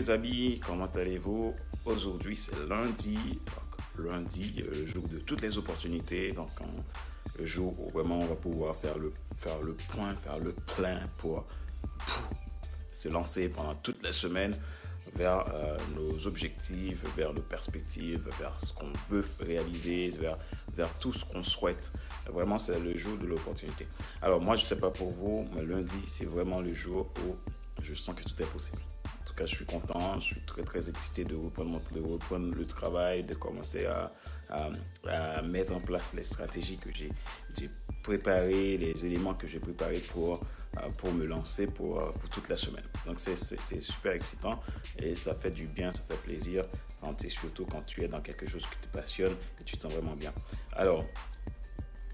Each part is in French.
mes amis, comment allez-vous? Aujourd'hui c'est lundi, lundi, le jour de toutes les opportunités, donc le jour où vraiment on va pouvoir faire le, faire le point, faire le plein pour, se lancer pendant toute la semaine vers euh, nos objectifs, vers nos perspectives, vers ce qu'on veut réaliser, vers, vers tout ce qu'on souhaite. Vraiment, c'est le jour de l'opportunité. Alors moi, je sais pas pour vous, mais lundi, c'est vraiment le jour où je sens que tout est possible. Je suis content, je suis très très excité de reprendre, de reprendre le travail, de commencer à, à, mettre en place les stratégies que j'ai préparées, les éléments que j'ai préparés pour, euh, pour me lancer pour, euh, pour toute la semaine. Donc c'est super excitant et ça fait du bien, ça fait plaisir, surtout quand tu es dans quelque chose qui te passionne et tu te sens vraiment bien. Alors,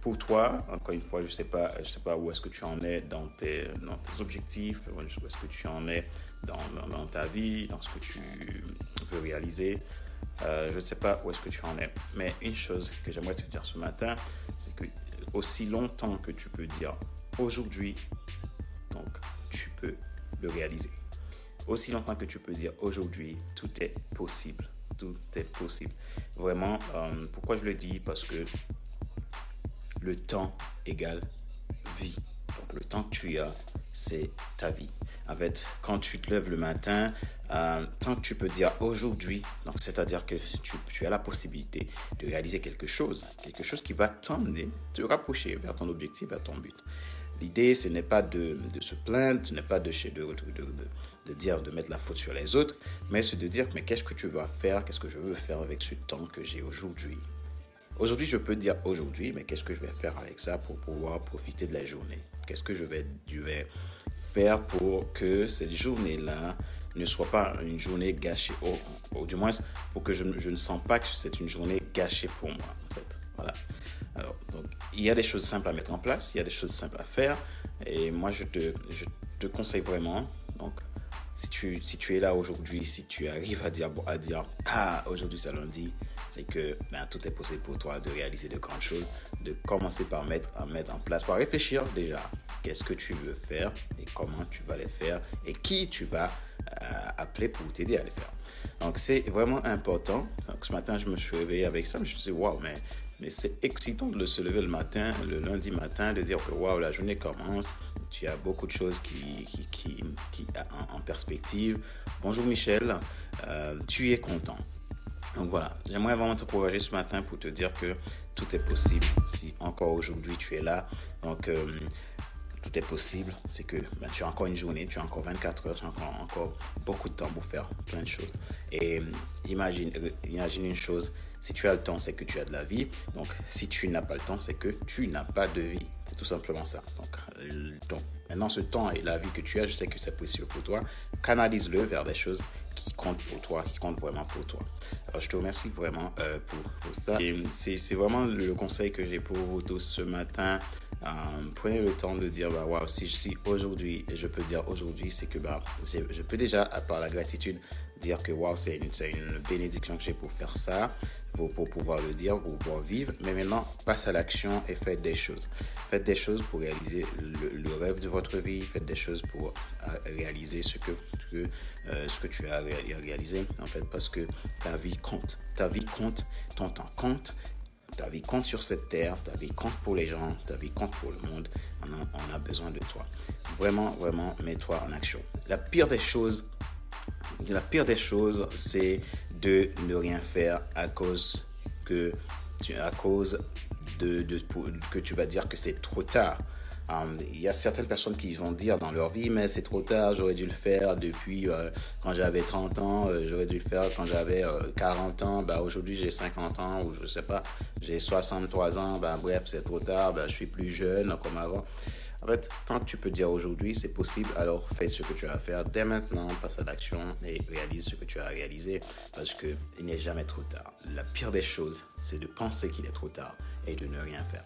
pour toi, encore une fois, je ne sais, pas, sais pas où est-ce que tu en es dans tes, dans tes objectifs, où est-ce que tu en es dans, dans, ta vie, dans ce que tu veux réaliser. Euh, je ne sais pas où est-ce que tu en es. Mais une chose que j'aimerais te dire ce matin, c'est que aussi longtemps que tu peux dire aujourd'hui, donc tu peux le réaliser. Aussi longtemps que tu peux dire aujourd'hui, tout est possible. Tout est possible. Vraiment, euh, pourquoi je le dis? Parce que le temps égale vie. Donc le temps que tu as, c'est ta vie. En fait, quand tu te lèves le matin, euh, tant que tu peux dire aujourd'hui, donc c'est-à-dire que tu, as la possibilité de réaliser quelque chose, quelque chose qui va t'emmener, te rapprocher vers ton objectif, vers ton but. L'idée, ce n'est pas de, se plaindre, ce n'est pas de, de, dire, de mettre la faute sur les autres, mais c'est de dire, mais qu'est-ce que tu vas faire, qu'est-ce que je veux faire avec ce temps que j'ai aujourd'hui? Aujourd'hui, je peux dire aujourd'hui, mais qu'est-ce que je vais faire avec ça pour pouvoir profiter de la journée? Qu'est-ce que je vais, faire pour que cette journée-là ne soit pas une journée gâchée? Ou, du moins pour que je, ne sens pas que c'est une journée gâchée pour moi. En fait. Voilà. Alors, donc, il y a des choses simples à mettre en place, il y a des choses simples à faire, et moi, je te, je te conseille vraiment. Donc, si tu, si tu es là aujourd'hui, si tu arrives à dire, à dire ah, aujourd'hui c'est lundi, c'est que ben, tout est possible pour toi de réaliser de grandes choses, de commencer par mettre, en place, par réfléchir déjà, qu'est-ce que tu veux faire et comment tu vas les faire et qui tu vas euh, appeler pour t'aider à les faire. Donc c'est vraiment important. Ce matin, je me suis réveillé avec ça, je me suis dit, waouh, mais, mais c'est excitant de se lever le matin, le lundi matin, de dire que waouh, la journée commence, tu as beaucoup de choses qui en, perspective. Bonjour Michel, euh, tu es content. Donc voilà, j'aimerais vraiment t'encourager ce matin pour te dire que tout est possible. Si encore aujourd'hui tu es là, donc euh, tout est possible. C'est que ben, tu as encore une journée, tu as encore 24 heures, tu as encore, encore beaucoup de temps pour faire plein de choses. Et euh, imagine, euh, imagine une chose, si tu as le temps, c'est que tu as de la vie. Donc si tu n'as pas le temps, c'est que tu n'as pas de vie. C'est tout simplement ça. Donc, donc maintenant, ce temps et la vie que tu as, je sais que c'est possible pour toi. Canalise-le vers des choses qui compte pour toi, qui compte vraiment pour toi. Alors, je te remercie vraiment euh, pour, pour, ça. Et c'est vraiment le conseil que j'ai pour vous tous ce matin. Euh, prenez le temps de dire, bah, wow, si, si aujourd'hui, je peux dire aujourd'hui, c'est que bah, je peux déjà, à part la gratitude, dire que wow, c'est une, une, bénédiction que j'ai pour faire ça, pour, pouvoir le dire, pour pouvoir vivre. Mais maintenant, passe à l'action et faites des choses. Faites des choses pour réaliser le, rêve de votre vie. Faites des choses pour euh, réaliser ce que, que euh, ce que tu as réalisé, en fait, parce que ta vie compte. Ta vie compte, ton temps compte. Ta vie compte sur cette terre, ta vie compte pour les gens, ta vie compte pour le monde. On a, on a besoin de toi. Vraiment, vraiment, mets-toi en action. La pire des choses, la pire des choses, c'est de ne rien faire à cause que à cause de, que tu vas dire que c'est trop tard. Um, il y a certaines personnes qui vont dire dans leur vie, mais c'est trop tard, j'aurais dû le faire depuis euh, quand j'avais 30 ans, euh, j'aurais dû le faire quand j'avais 40 euh, ans, bah, aujourd'hui j'ai 50 ans, ou je sais pas, j'ai 63 ans, bah, bref, c'est trop tard, bah, je suis plus jeune comme avant. En fait, tant que tu peux dire aujourd'hui, c'est possible, alors fais ce que tu as à faire dès maintenant, passe à l'action et réalise ce que tu as à réaliser parce qu'il n'est jamais trop tard. La pire des choses, c'est de penser qu'il est trop tard et de ne rien faire.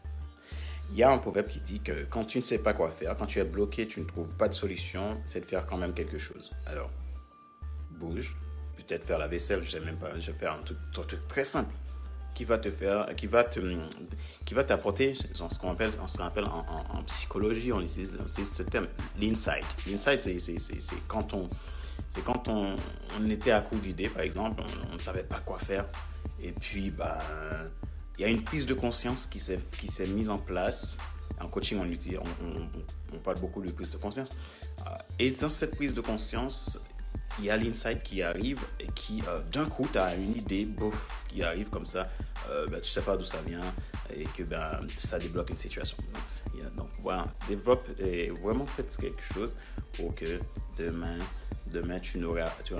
Il y a un proverbe qui dit que quand tu ne sais pas quoi faire, quand tu es bloqué, tu ne trouves pas de solution, c'est de faire quand même quelque chose. Alors, bouge, peut-être faire la vaisselle, je sais même pas, je vais faire un truc très simple qui va te faire, qui va te, qui va t'apporter ce qu'on appelle, on se rappelle en, psychologie, on utilise, ce terme, l'insight. L'insight, c'est quand on, C'est quand on, était à court d'idées, par exemple, on, ne savait pas quoi faire. Et puis, ben, il y a une prise de conscience qui s'est mise en place. En coaching, on, on, on, parle beaucoup de prise de conscience. Et dans cette prise de conscience, il y a l'insight qui arrive et qui, euh, d'un coup, tu as une idée, bouf, qui arrive comme ça. Euh, ben, tu sais pas d'où ça vient et que ben, ça débloque une situation. Donc, voilà, développe et vraiment faites quelque chose pour que demain, demain tu n'auras tu,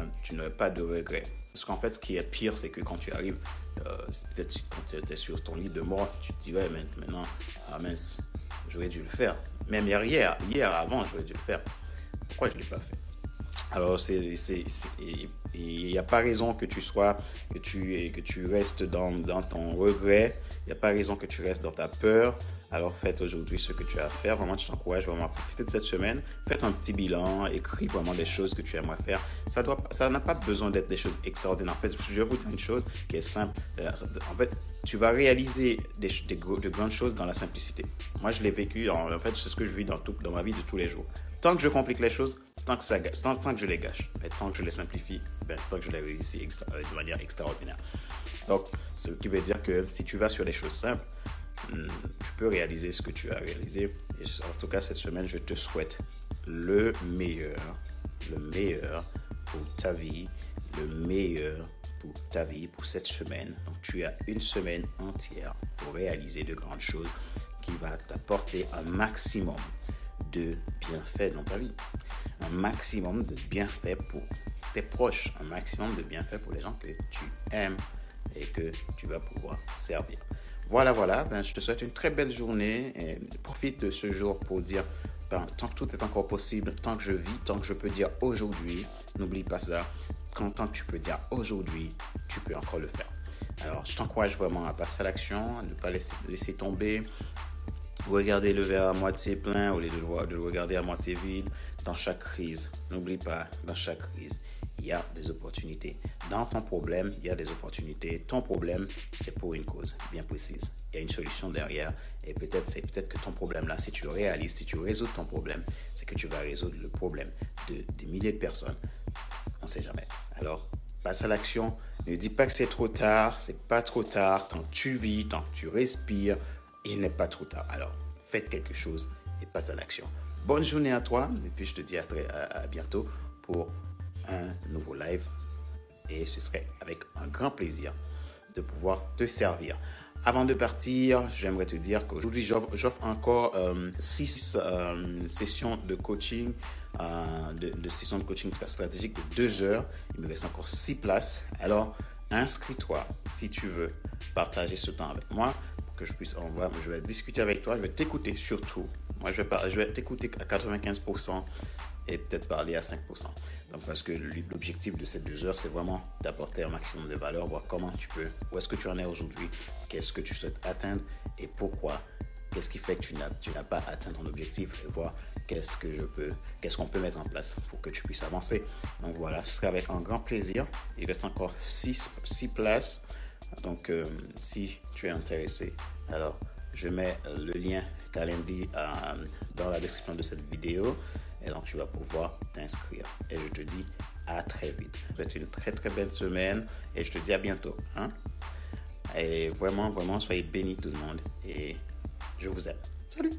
pas de regrets. Parce qu'en fait, ce qui est pire, c'est que quand tu arrives, euh, peut-être quand tu es sur ton lit de mort, tu te dis, ouais, maintenant, ah mince, j'aurais dû le faire. Même hier, hier avant, j'aurais dû le faire. Pourquoi je ne l'ai pas fait? Alors, il n'y a pas raison que tu sois, que tu, que tu restes dans, dans ton regret. Il n'y a pas raison que tu restes dans ta peur. Alors, faites aujourd'hui ce que tu as à faire. Vraiment, je t'encourage vraiment à profiter de cette semaine. Faites un petit bilan, écris vraiment des choses que tu aimerais faire. Ça doit, ça n'a pas besoin d'être des choses extraordinaires. En fait, je vais vous dire une chose qui est simple. Euh, en fait, tu vas réaliser des, des, de grandes choses dans la simplicité. Moi, je l'ai vécu. En, en fait, c'est ce que je vis dans, tout, dans ma vie de tous les jours. Tant que je complique les choses, tant que, ça, tant, que je les gâche, mais tant que je les simplifie, ben, tant que je les réussis euh, de manière extraordinaire. Donc, ce qui veut dire que si tu vas sur les choses simples, hmm, tu peux réaliser ce que tu as réalisé. Et en tout cas, cette semaine, je te souhaite le meilleur, le meilleur pour ta vie, le meilleur pour ta vie, pour cette semaine. Donc, tu as une semaine entière pour réaliser de grandes choses qui va t'apporter un maximum de bienfaits dans ta vie. Un maximum de bienfaits pour tes proches. Un maximum de bienfaits pour les gens que tu aimes et que tu vas pouvoir servir. Voilà, voilà. Ben, je te souhaite une très belle journée et profite de ce jour pour dire ben, tant que tout est encore possible, tant que je vis, tant que je peux dire aujourd'hui, n'oublie pas ça. Quand tant que tu peux dire aujourd'hui, tu peux encore le faire. Alors, je t'encourage vraiment à passer à l'action, à ne pas laisser, laisser tomber, Regardez le verre à moitié plein au lieu de le regarder à moitié vide. Dans chaque crise, n'oublie pas, dans chaque crise, il y a des opportunités. Dans ton problème, il y a des opportunités. Ton problème, c'est pour une cause bien précise. Il y a une solution derrière. Et peut-être, c'est peut-être que ton problème là, si tu réalises, si tu résous ton problème, c'est que tu vas résoudre le problème de des milliers de personnes. On ne sait jamais. Alors, passe à l'action. Ne dis pas que c'est trop tard. C'est pas trop tard. Tant que tu vis, tant que tu respires, il n'est pas trop tard. Alors, faites quelque chose et passe à l'action. Bonne journée à toi et puis je te dis à, très, bientôt pour un nouveau live et ce serait avec un grand plaisir de pouvoir te servir. Avant de partir, j'aimerais te dire qu'aujourd'hui, j'offre encore 6 euh, euh, sessions de coaching, euh, de, de, sessions de coaching stratégique de 2 heures. Il me reste encore 6 places. Alors, inscris-toi si tu veux partager ce temps avec moi que je puisse envoyer. Je vais discuter avec toi, je vais t'écouter surtout. Moi, je vais, je vais t'écouter à 95% et peut-être parler à 5%. Donc, parce que l'objectif de ces deux heures, c'est vraiment d'apporter un maximum de valeur, voir comment tu peux, où est-ce que tu en es aujourd'hui, qu'est-ce que tu souhaites atteindre et pourquoi, qu'est-ce qui fait que tu n'as, tu n'as pas atteint ton objectif et voir qu'est-ce que je peux, qu'est-ce qu'on peut mettre en place pour que tu puisses avancer. Donc voilà, ce sera avec un grand plaisir. Il reste encore 6 six, six places. Donc, euh, si tu es intéressé, alors je mets le lien Calendly euh, dans la description de cette vidéo. Et donc, tu vas pouvoir t'inscrire. Et je te dis à très vite. Je une très très belle semaine et je te dis à bientôt. Hein? Et vraiment, vraiment, soyez bénis tout le monde. Et je vous aime. Salut!